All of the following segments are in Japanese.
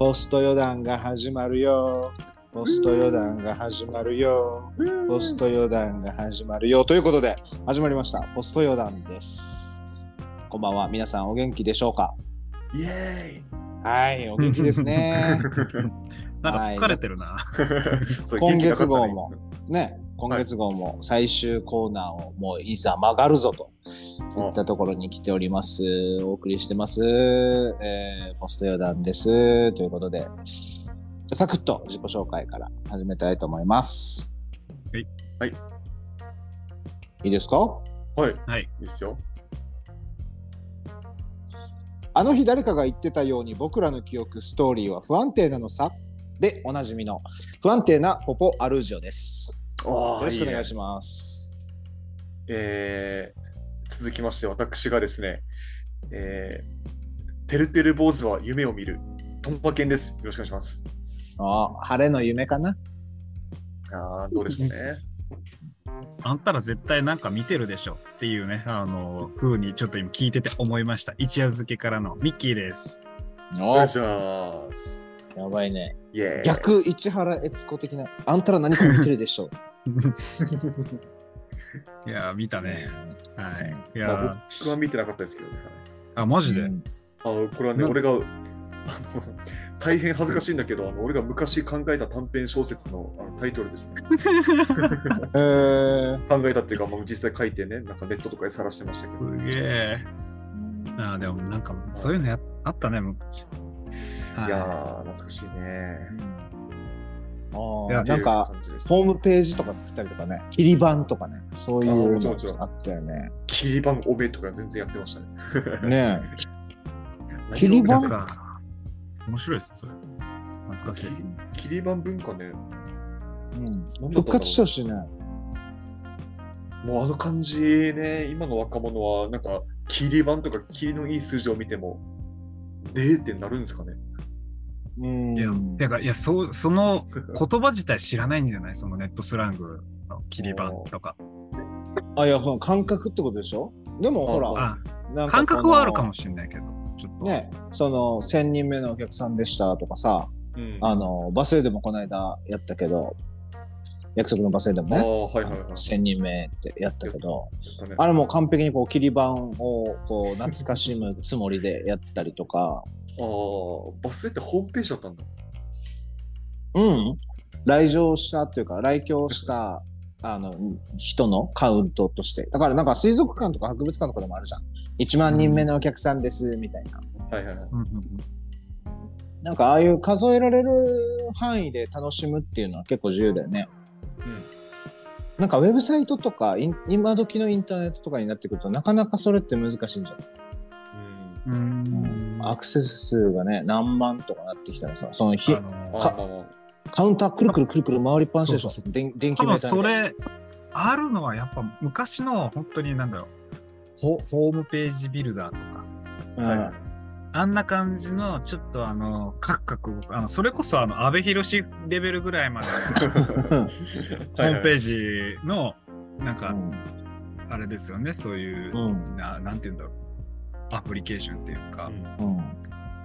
ポスト予断が始まるよ。ポスト予断が始まるよ。ポスト予断が始まるよ。ということで、始まりました。ポスト予断です。こんばんは。皆さんお元気でしょうか？イエはい、お元気ですね。なんか疲れてるな。ーイそう今月号もね、今月号も最終コーナーをもういざ曲がるぞといったところに来ております。お送りしてます。えーポスト予断です。ということで、サクッと自己紹介から始めたいと思います。はい。はい。いいですか？はい、はい。いいですよ。あの日誰かが言ってたように僕らの記憶、ストーリーは不安定なのさでおなじみの不安定なポポアルージョです。よよろしくお願いしまます。えー、続きまして、私がですね、えー、てるてる坊主は夢を見る、トンパケンです。よろしくお願いします。あ晴れの夢かな？あーどうでしょうね。あんたら絶対なんか見てるでしょっていうね、あの、風にちょっと今聞いてて思いました。一夜漬けからのミッキーです。お願いします。やばいね。逆市原悦子的な。あんたら何か見てるでしょ いやー、見たね。はい。いやまーあ、僕は見てなかったですけどね。あ、マジで、うんあのこれはね、な俺があの 大変恥ずかしいんだけど、あの俺が昔考えた短編小説のあのタイトルですね。えー考えたっていうか、もう実際書いてね、なんかネットとかで晒してましたけど。すげえ。あーでもなんかそういうのやあったね、昔。はいやー、懐かしいね。いやあーなんかホームページとか作ったりとかね、切り板とかね、そういあうのあったよね。切り板おべとか全然やってましたね。ねえ 切り板？面白いですね、それ。懐かしい。切り板文化ね、うん、復活してほしいね。もうあの感じね、今の若者はなんか切り板とか切りのいい数字を見ても、でーってなるんですかね。うんいや、てか、いや、そう、その言葉自体知らないんじゃない？そのネットスラングの切り板とか。あ、いや、その感覚ってことでしょ？でもほら、感覚はあるかこもしれないけど、ちょっと。のね、その1000人目のお客さんでしたとかさ、うんあの、バスへでもこの間やったけど、約束のバスへでもね、はいはいはい。1000人目ってやったけど、ねあれもう完璧にこう切り板をこう懐かしむつもりでやったりとか、あーバスってホームページだったんだ。うん、来場したっていうか、来京した あの人のカウントとして。だからなんか水族館とか博物館とかでもあるじゃん。1万人目のお客さんですみたいな。はいはいはい。うんうんなんかああいう数えられる範囲で楽しむっていうのは結構自由だよね。うんなんかウェブサイトとかイン今時のインターネットとかになってくるとなかなかそれって難しいんじゃないうんうん。うんアクセス数がね何万とかなってきたらさそのひあのあかまあまあカウンターくるくるくるくる回りっぱなしでしょ電電気メーターみたいなそれ、あるのはやっぱ昔の本当になんだろう、ホホームページビルダーとか、うん。はい。はいあんな感じのちょっとあの、カクカク、あのそれこそあの、安倍博士レベルぐらいまでの ホームページ。ジの、なんか、うん。あれですよね、そういう、うん。ななんて言うんだろう、アプリケーションっていうか、うん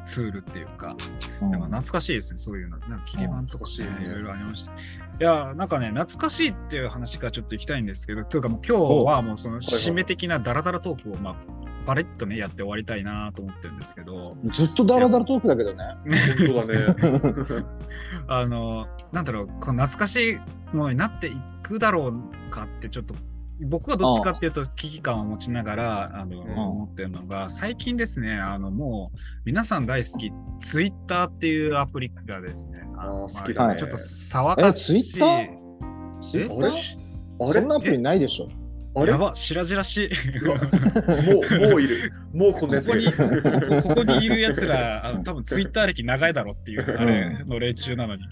ツールっていうか、うんなんか懐かしいですね、そういうの。なんか切り板とかねうんいろいろありました。いや、なんかね、懐かしいっていう話からちょっと行きたいんですけど、というかもう今日はもうその締め的なダラダラトークを、まあ、パレッとね、やって終わりたいなと思ってるんですけど、ずっとダラダラトークだけどね。本当だね。あの、なんだろう、この懐かしいものになっていくだろうかって、ちょっと、僕はどっちかっていうと危機感を持ちながらあの、ん思ってるのが、最近ですね、あの、もう、皆さん大好き、ツイッターっていうアプリがですね、あの好きだねまあちょっと騒がしい。えツイッター？ツイッターあれ？そんなアプリないでしょ。あれ？もやば、白々しい。う、もういる。もうこんなやつここに、こる。こここにいるやつら、あの多分ツイッター歴長いだろっていう、あれの例中なのに。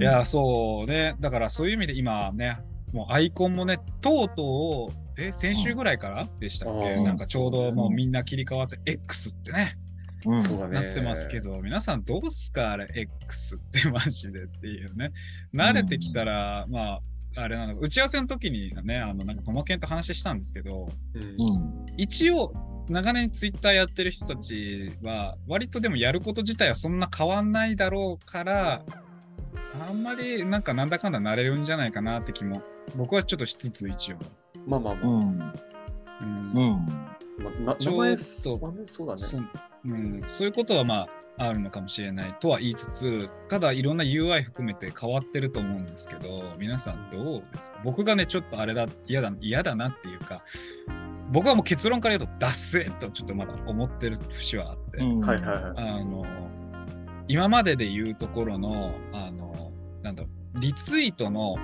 いや、そうね。だからそういう意味で今ね、もうアイコンもね、とうとう、え、先週ぐらいから？でしたっけ、うんなんかちょうどもうみんな切り替わって、X ってね、うん。そうだね。なってますけど、皆さんどうすか？あれ、X ってマジでっていうね。慣れてきたら、まあ、あれなの、打ち合わせの時にね、あの、なんか、ともけんと話したんですけど、うん。うん一応、長年ツイッターやってる人たちは、割とでもやること自体はそんな変わんないだろうから、あんまりなんかなんだかんだなれるんじゃないかなって気も、僕はちょっとしつつ一応。まあまあまあ。うん。うんうん。まあ名前そうだねそうだね。そうん、そういうことはまああるのかもしれないとは言いつつ、ただいろんな UI 含めて変わってると思うんですけど、皆さんどうですか？僕がね、ちょっとあれだ、嫌だ、嫌だなっていうか、僕はもう結論から言うと、ダッセーとちょっとまだ思ってる節はあって、うんはいはいはい。あの、今までで言うところの、あの、なんだろう、リツイートの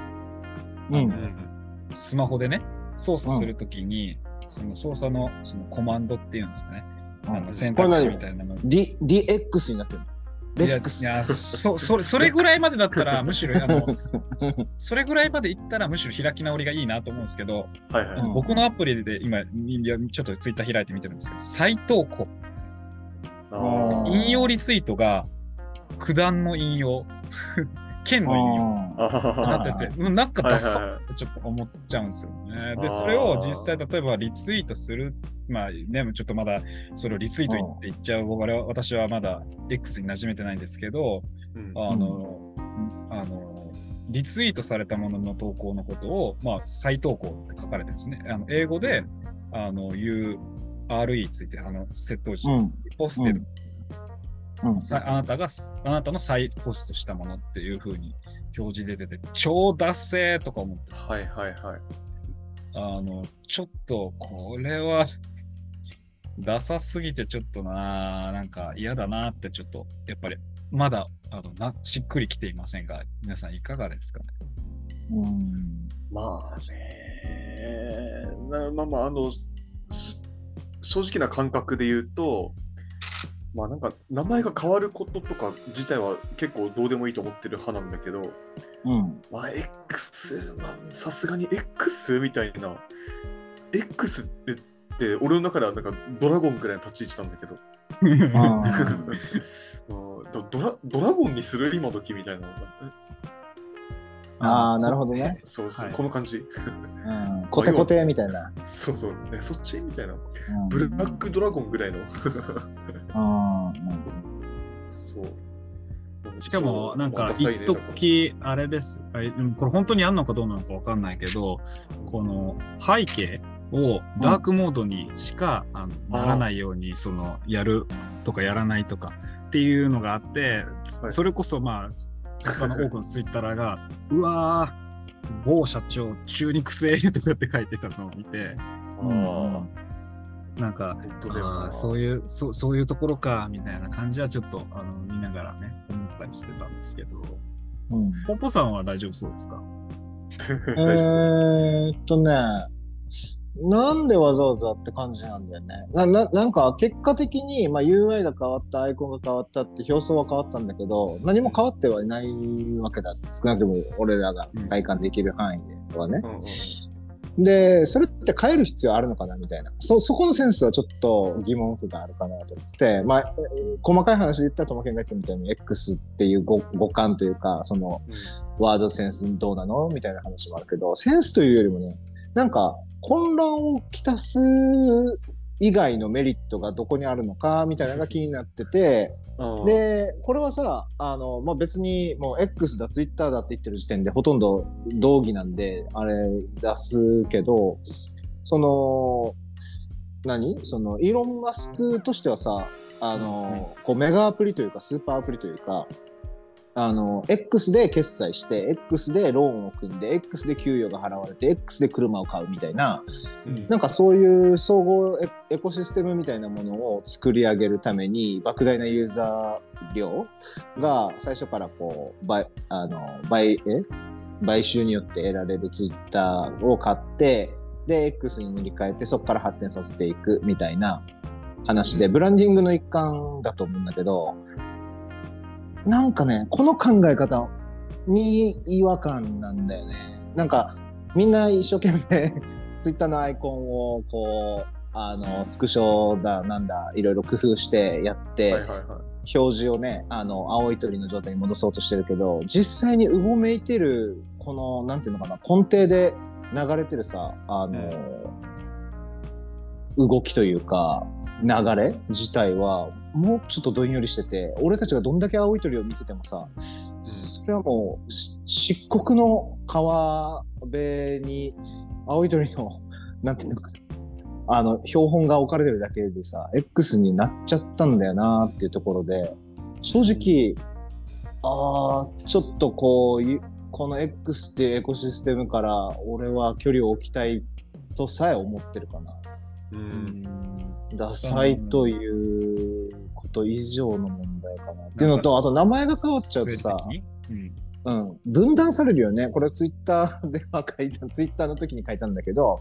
う。うんんスマホでね、操作するときに、その操作のそのコマンドっていうんですかね、あの選択肢みたいなの。D、DX になってる。レックス。い。や、いやそそれそれぐらいまでだったら、むしろあの、それぐらいまでいったら、むしろ開き直りがいいなと思うんですけど、はいはい。うん。僕のアプリで今、いやちょっとツイッター開いてみてるんですけど、再投稿、引用リツイートが、九段の引用、剣の引用。あなってて、うんなんかダサってちょっと思っちゃうんですよね。で、それを実際、例えばリツイートする、まあね、ちょっとまだそれをリツイートって言っちゃう、我々は私はまだ X に馴染めてないんですけど、うんあの、あの、リツイートされたものの投稿のことを、まあ、再投稿って書かれてるんですね。あの英語で、あの、URE ついて、あの、窃盗時、うん。ポステル、うん。さあなたが、あなたの再ポストしたものっていう風に表示出てて、超ダッセーとか思ってさはいはいはい。あの、ちょっと、これは、ダサすぎてちょっとな、なんか嫌だなってちょっと、やっぱり、まだ、あの、な、しっくりきていませんが、皆さんいかがですかね？うん。まあね。なまあまあ、あの、し正直な感覚で言うと、まあなんか名前が変わることとか自体は結構どうでもいいと思ってる派なんだけど、うん。まあ X、まあさすがに X みたいな、X ってって俺の中ではなんかドラゴンぐらいの立ち位置なんだけど、ドラドラゴンにする？今時みたいな。ああ、なるほどね。そうそう、はいこの感じ。うん。コテコテみたいな。そうそう、ね、そっちみたいな。うんブラックドラゴンぐらいの。あそう。しかも、なんか、一時あれです。これ本当にあんのかどうなのかわかんないけど、この背景をダークモードにしか、あのならないように、その、やるとかやらないとかっていうのがあって、はいそれこそ、まあ、他の多くのツイッターが、うわー、某社長、中肉性とかって書いてたのを見て、なんか、そういうそう、そういうところか、みたいな感じはちょっとあの見ながらね、思ったりしてたんですけど、うん。ポポさんは大丈夫そうですか？えっとね、なんでわざわざって感じなんだよね。な、ななんか結果的に、まあ、UI が変わった、アイコンが変わったって表層は変わったんだけど、何も変わってはいないわけだ。少なくとも俺らが体感できる範囲ではね。うんうんで、それって変える必要あるのかなみたいな。そ、そこのセンスはちょっと疑問符があるかなと思ってて、まあ、えー細かい話で言ったら、ともけんが言ったみたいに X っていう語語感というか、その、ワードセンスどうなのみたいな話もあるけど、センスというよりもね、なんか混乱をきたす以外のメリットがどこにあるのかみたいなのが気になってて、うん、で、これはさ、あの、まあ、別にもう X だ、Twitter だって言ってる時点でほとんど同義なんで、あれ出すけど、その、何？その、イーロン・マスクとしてはさ、あの、こうメガアプリというか、スーパーアプリというか、あの、X で決済して、X でローンを組んで、X で給与が払われて、X で車を買うみたいな、うん。なんかそういう総合エエコシステムみたいなものを作り上げるために、莫大なユーザー量が最初からこう、買、あの、買、え？買収によって得られるツイッターを買って、で、X に塗り替えて、そこから発展させていくみたいな話で、ブランディングの一環だと思うんだけど、なんかね、この考え方に違和感なんだよね。なんか、みんな一生懸命 ツイッターのアイコンをこう、あの、スクショだ、なんだ、いろいろ工夫してやって、はいはいはい。表示をね、あの、青い鳥の状態に戻そうとしてるけど、実際にうごめいてる、この、なんていうのかな、根底で流れてるさ、あの、動きというか流れ自体はもうちょっとどんよりしてて俺たちがどんだけ青い鳥を見ててもさそれはもうし漆黒の川辺に青い鳥の なんていうのかなあの標本が置かれてるだけでさ X になっちゃったんだよなっていうところで正直あーちょっとこうゆこの X っていうエコシステムから俺は距離を置きたいとさえ思ってるかな。うんダサいということ以上の問題かな。っていうのと、あと名前が変わっちゃうとさ、うんうん、分断されるよね。これツイッター では書いた、ツイッターの時に書いたんだけど、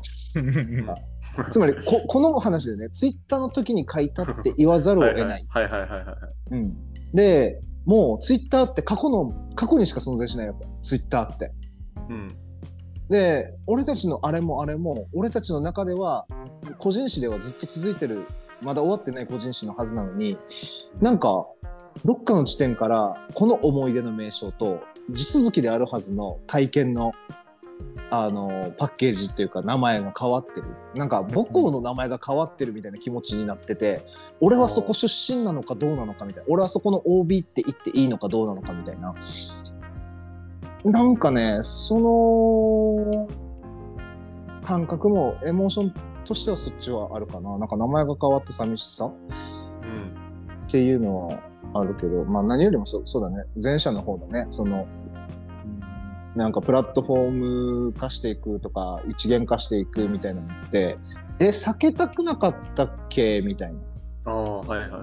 つまりここの話でね、ツイッターの時に書いたって言わざるを得ない。はいはいはいはいはい。うん、で、もうツイッターって過去の、過去にしか存在しないわけ。ツイッターって。うん。で、俺たちのあれもあれも、俺たちの中では、個人誌ではずっと続いてる、まだ終わってない個人誌のはずなのに、なんか、どっかの地点から、この思い出の名称と、地続きであるはずの体験の、あの、パッケージっていうか、名前が変わってる。なんか、母校の名前が変わってるみたいな気持ちになってて、俺はそこ出身なのかどうなのかみたいな、俺はそこの OB って言っていいのかどうなのかみたいな。なんかね、その感覚もエモーションとしてはそっちはあるかな。なんか名前が変わって寂しさ？うん。っていうのはあるけど、まあ何よりもそそうだね。前者の方だね。その、なんかプラットフォーム化していくとか、一元化していくみたいなのって、え、避けたくなかったっけ？みたいな。ああ、はいはいはい。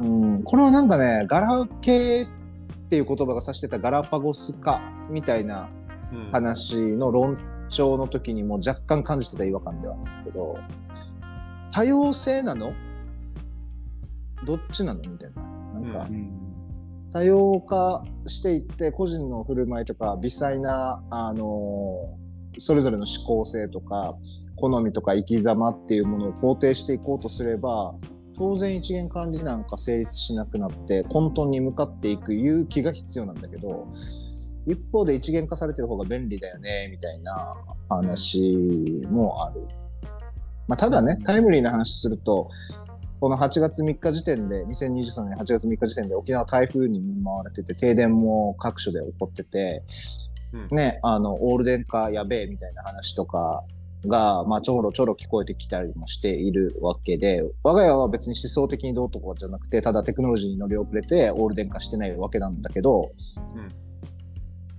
うん、これはなんかね、ガラケーっていう言葉が指してたガラパゴス化みたいなうん、話の論調の時にも若干感じてた違和感ではあるけど、多様性なの？どっちなの？みたいな。なんかう、多様化していって、個人の振る舞いとか、微細な、あのそれぞれの思考性とか、好みとか生き様っていうものを肯定していこうとすれば、当然一元管理なんか成立しなくなって、混沌に向かっていく勇気が必要なんだけど、一方で一元化されてる方が便利だよね、みたいな話もある。まあ、ただね、タイムリーな話すると、この8月3日時点で、2023年8月3日時点で沖縄台風に見舞われてて、停電も各所で起こってて、うん。ね、あの、オール電化やべえみたいな話とかが、まあ、ちょろちょろ聞こえてきたりもしているわけで、我が家は別に思想的にどうとかじゃなくて、ただテクノロジーに乗り遅れてオール電化してないわけなんだけど、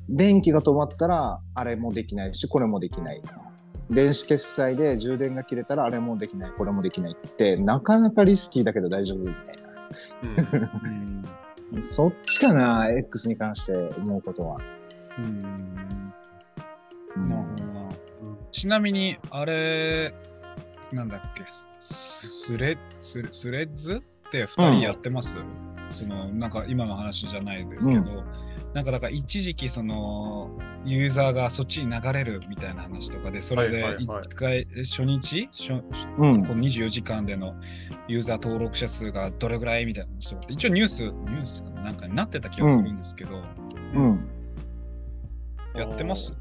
電気が止まったら、あれもできないし、これもできない。電子決済で充電が切れたら、あれもできない、これもできないって、なかなかリスキーだけど大丈夫みたいうん。うん。な。そっちかな、X に関して思うことは。うん。うん。なるほどな。ちなみに、あれ、なんだっけ、スレスレスレッズって2人やってます、そのなんか今の話じゃないですけど、うなんかだから一時期そのユーザーがそっちに流れるみたいな話とかで、それで一はいはいはい。回、初日初うん。この24時間でのユーザー登録者数がどれぐらいみたいな話一応ニュース、ニュースかな？なんかになってた気がするんですけど、うん。やってます？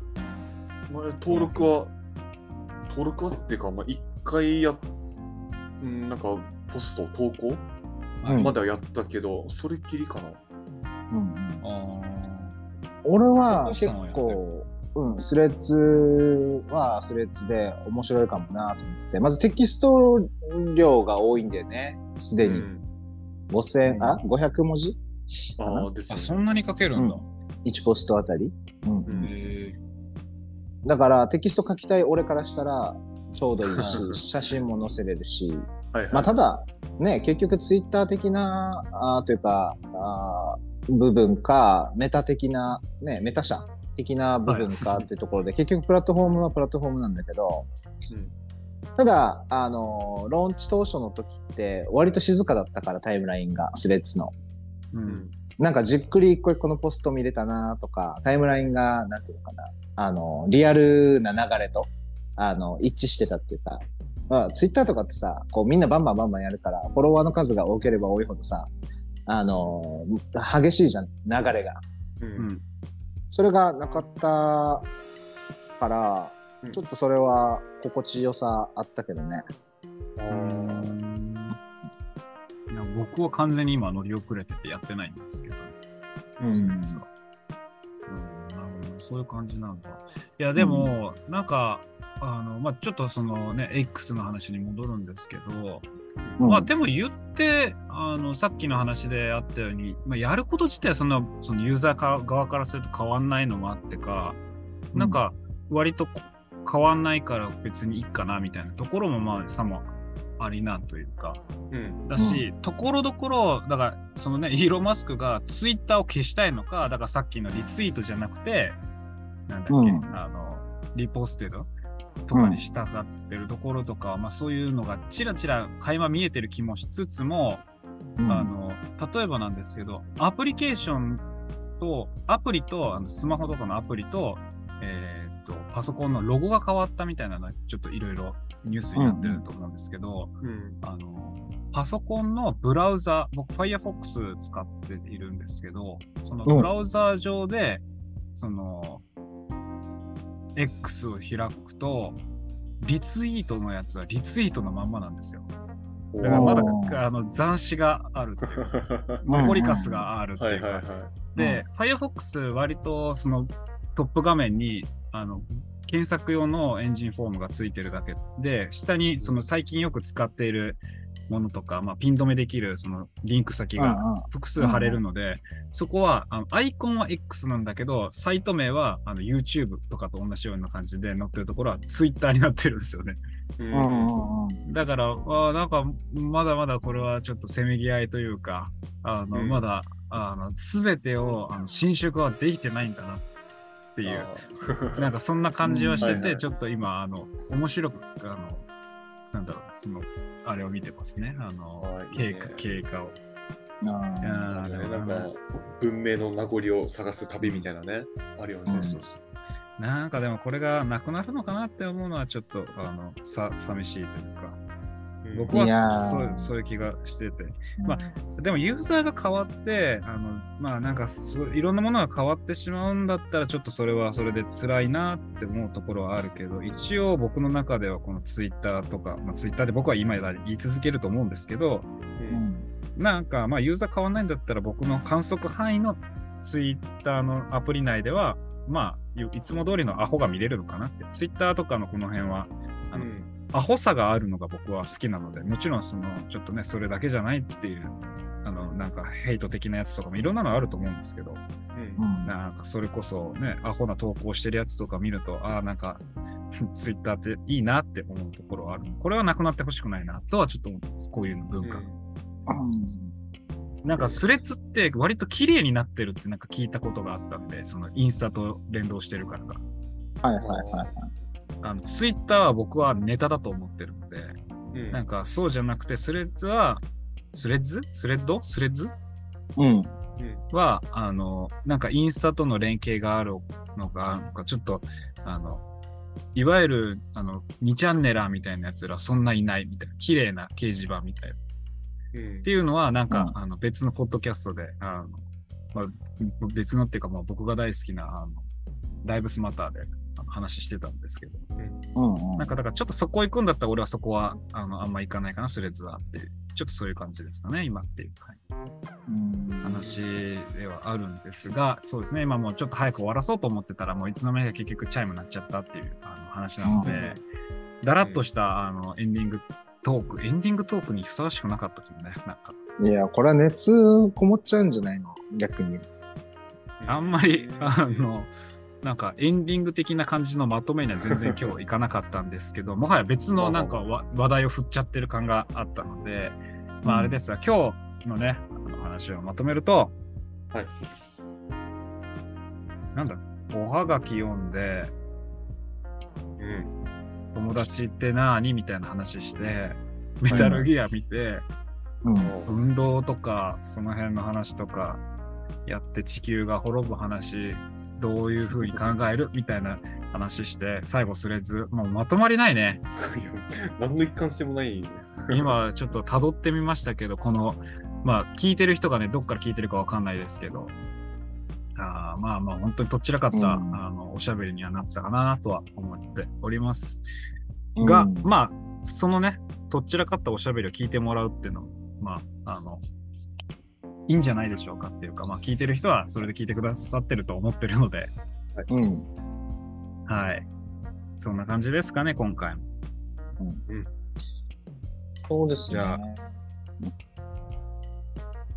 まあ、登録は、登録はっていうか、まあ、一回や、うん、なんか、ポスト、投稿うんまではやったけど、それっきりかな。うんあ俺は結構、うん、スレッズはスレッズで面白いかもなと思ってて、まずテキスト量が多いんだよね、すでに。うん5000、あ ?500 文字？ああ、ですあ、ね。そんなに書けるんだ。?1 ポストあたり。うんうんへだからテキスト書きたい俺からしたらちょうどいいしう、ん 写真も載せれるし、はいはい。まあただ、ね、結局ツイッター的な、あーというか、あー部分か、メタ的な、ね、メタ社的な部分かっていうところで、結局プラットフォームはプラットフォームなんだけど、うんただ、あのーローンチ当初の時って割と静かだったからタイムラインが、スレッズの。う。うんんなんかじっくり一個一個のポスト見れたなとか、タイムラインが、なんていうのかな、あの、リアルな流れと、あの、一致してたっていうか、まあ、ツイッターとかってさ、こうみんなバンバンバンバンやるから、フォロワーの数が多ければ多いほどさ、あの、激しいじゃん、流れが。ううん。ん。それがなかったからう、ん。ちょっとそれは心地よさあったけどね。あうーん。いや僕は完全に今乗り遅れててやってないんですけど、うん。そうですわうんそういう感じなんだ。いや、でも、なんか、あの、まあ、ちょっとそのね、X の話に戻るんですけど、うん。まあ、でも言って、あの、さっきの話であったように、まあ、やること自体はそんな、そのユーザーか側からすると変わんないのもあってか、なんか、割とこ変わんないから別にいいかなみたいなところも、まあ、さもありなんというか、うん。だし、ところどころ、だから、そのね、イーロン・マスクがツイッターを消したいのか、だからさっきのリツイートじゃなくて、なんだっけ、うん。あの、リポステドとかに従ってるところとかは、まあそういうのがちらちら垣間見えてる気もしつつも、うん。あの、例えばなんですけど、アプリケーションと、アプリと、あのスマホとかのアプリと、えーっと、パソコンのロゴが変わったみたいなのが、ちょっといろいろニュースになってると思うんですけど、うん。あの、パソコンのブラウザ、僕 Firefox 使っているんですけど、そのうんブラウザ上で、その、X を開くと、リツイートのやつはリツイートのまんまなんですよ。だからまだあの残滓 があるっていうか、うん残りカスがあるっていいうはいはい。で、Firefox 割とそのトップ画面にあの検索用のエンジンフォームがついてるだけで、下にその最近よく使っているものとか、まあ、ピン止めできるそのリンク先が複数貼れるので、そこはあのアイコンは X なんだけど、サイト名はあの YouTube とかと同じような感じで載ってるところは Twitter になってるんですよね。ううんだから、あーなんか、まだまだこれはちょっとせめぎ合いというか、あの、うん。まだ、あの、すべてを、あの、侵食はできてないんだなっていう、なんかそんな感じはしてて、うんはいはいちょっと今、あの、面白く、あの、なんだろう、その、あれを見てますね。あのあ、ーいいね経過、経過を。あなんか文明の名残を探す旅みたいなね、あるよね。そうそうそう。なんかでもこれがなくなるのかなって思うのはちょっと、あの、さ、寂しいというか、うん僕はそうそういう気がしてて。までもユーザーが変わって、あのまあなんかいろんなものが変わってしまうんだったら、ちょっとそれはそれで辛いなって思うところはあるけど、一応僕の中ではこのツイッターとか、まあ、ツイッターで僕は今言い続けると思うんですけど、うん。なんかまあユーザー変わんないんだったら僕の観測範囲のツイッターのアプリ内では、まあいいつも通りのアホが見れるのかなって。ツイッターとかのこの辺は、あのうんアホさがあるのが僕は好きなので、もちろんその、ちょっとね、それだけじゃないっていう、あの、なんかヘイト的なやつとかもいろんなのあると思うんですけど、うんうんなんかそれこそね、アホな投稿してるやつとか見ると、ああ、なんか、ツイッターっていいなって思うところはある。これはなくなってほしくないなとはちょっと思ってます。こういうの文化。なんかスレッズって割と綺麗になってるってなんか聞いたことがあったんで、そのインスタと連動してるからか。はいはいはいはい。あのツイッターは僕はネタだと思ってるので、うん。なんかそうじゃなくて、スレッズは、スレッズ？スレッド？スレッズ？うん。は、あの、なんかインスタとの連携があるのが、なんかちょっと、あの、いわゆる、あの、2チャンネラーみたいなやつらそんないないみたいな、綺麗な掲示板みたいな。うん。っていうのは、なんか、うん。あの別のポッドキャストで、あの、まあ、別のっていうか、まあ、僕が大好きな、あの、ライブスマターで話してたんですけど、うんうん。なんかだからちょっとそこ行くんだったら俺はそこはあのあんま行かないかな、スレッズはってちょっとそういう感じですかね、今っていう、はい。うん話ではあるんですが、そうですね、今もうちょっと早く終わらそうと思ってたら、もういつの間にか結局チャイムになっちゃったっていうあの話なので、だらっとしたあのエンディングトーク、エンディングトークにふさわしくなかったけどね、なんか。いや、これは熱こもっちゃうんじゃないの？逆に。あんまり、あの、なんかエンディング的な感じのまとめには全然今日いかなかったんですけど、もはや別のなんかわ話題を振っちゃってる感があったので、まああれですが、今日のね、話をまとめると、はい。なんだ、おはがき読んで、うん。友達って何みたいな話して、メタルギア見て、うん。運動とか、その辺の話とか、やって地球が滅ぶ話、どういう風に考える？みたいな話して、最後スレッズ、もうまとまりないね。何の一貫性もない。今ちょっと辿ってみましたけど、この、まあ聞いてる人がね、どっから聞いてるかわかんないですけど、あーまあまあ本当にどちらかった、うんあのおしゃべりにはなったかなとは思っております。が、うんまあ、そのね、とっちらかったおしゃべりを聞いてもらうっていうのまあ、あの、いいんじゃないでしょうかっていうか、まあ、聞いてる人はそれで聞いてくださってると思ってるので、うん。はい。そんな感じですかね、今回も。そうですね。じゃあ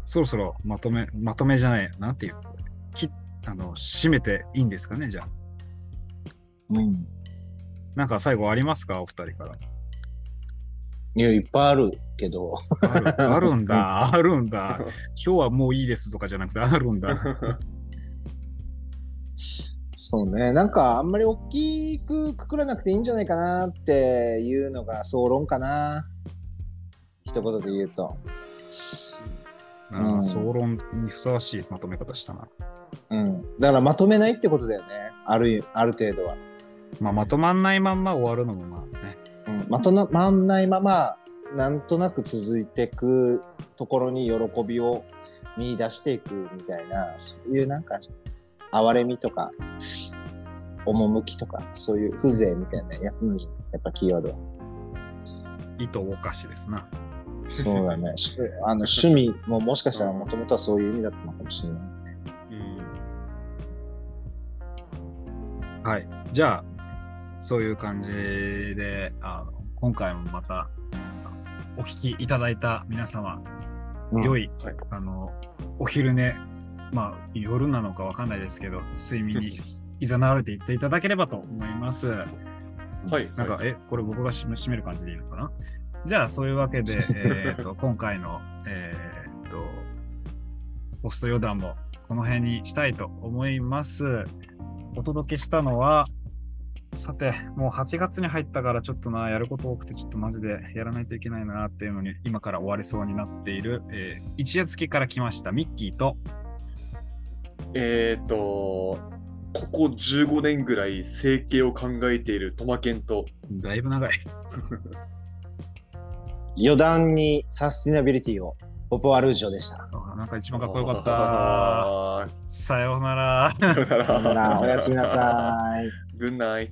そろそろまとめ、まとめじゃない、なんていう、きあの、締めていいんですかね、じゃあ。うん。なんか最後ありますか、お二人から。いや、いっぱいあるけど。あるあるんだ、あるんだ。今日はもういいですとかじゃなくて、あるんだ。そうね。なんか、あんまり大きくくくらなくていいんじゃないかなっていうのが総論かな。一言で言うと。うんうん総論にふさわしいまとめ方したな。うん。だからまとめないってことだよね。ある、ある程度は。まあ、まとまんないまんま終わるのもまあね。うん。まとまんないまま、なんとなく続いていくところに喜びを見出していくみたいな、そういうなんか、哀れみとか、趣とか、そういう風情みたいなやつのじゃんやっぱキーワードは。糸おかしですな。そうだね。しあの趣味ももしかしたらもともとはそういう意味だったのかもしれない。はい。じゃあ、そういう感じで、あの今回もまた、お聞きいただいた皆様、良い、はいあの、お昼寝、まあ、夜なのかわかんないですけど、睡眠に いざなわれていっていただければと思います。はい。なんか、え、これ僕が締める感じでいいのかな？じゃあ、そういうわけで、えーと今回の、えーと、ポスト予断もこの辺にしたいと思います。お届けしたのは、さて、もう8月に入ったからちょっとな、やること多くてちょっとマジでやらないといけないなっていうのに、今から終わりそうになっている、えー一夜漬けから来ましたミッキーと、えっ、と、ここ15年ぐらい整形を考えているトマケンと、だいぶ長い。余談にサスティナビリティを、ポポアルージョでした。なんか一番かっこよかった。さようなら。さようなら。おやすみなさい。Good night.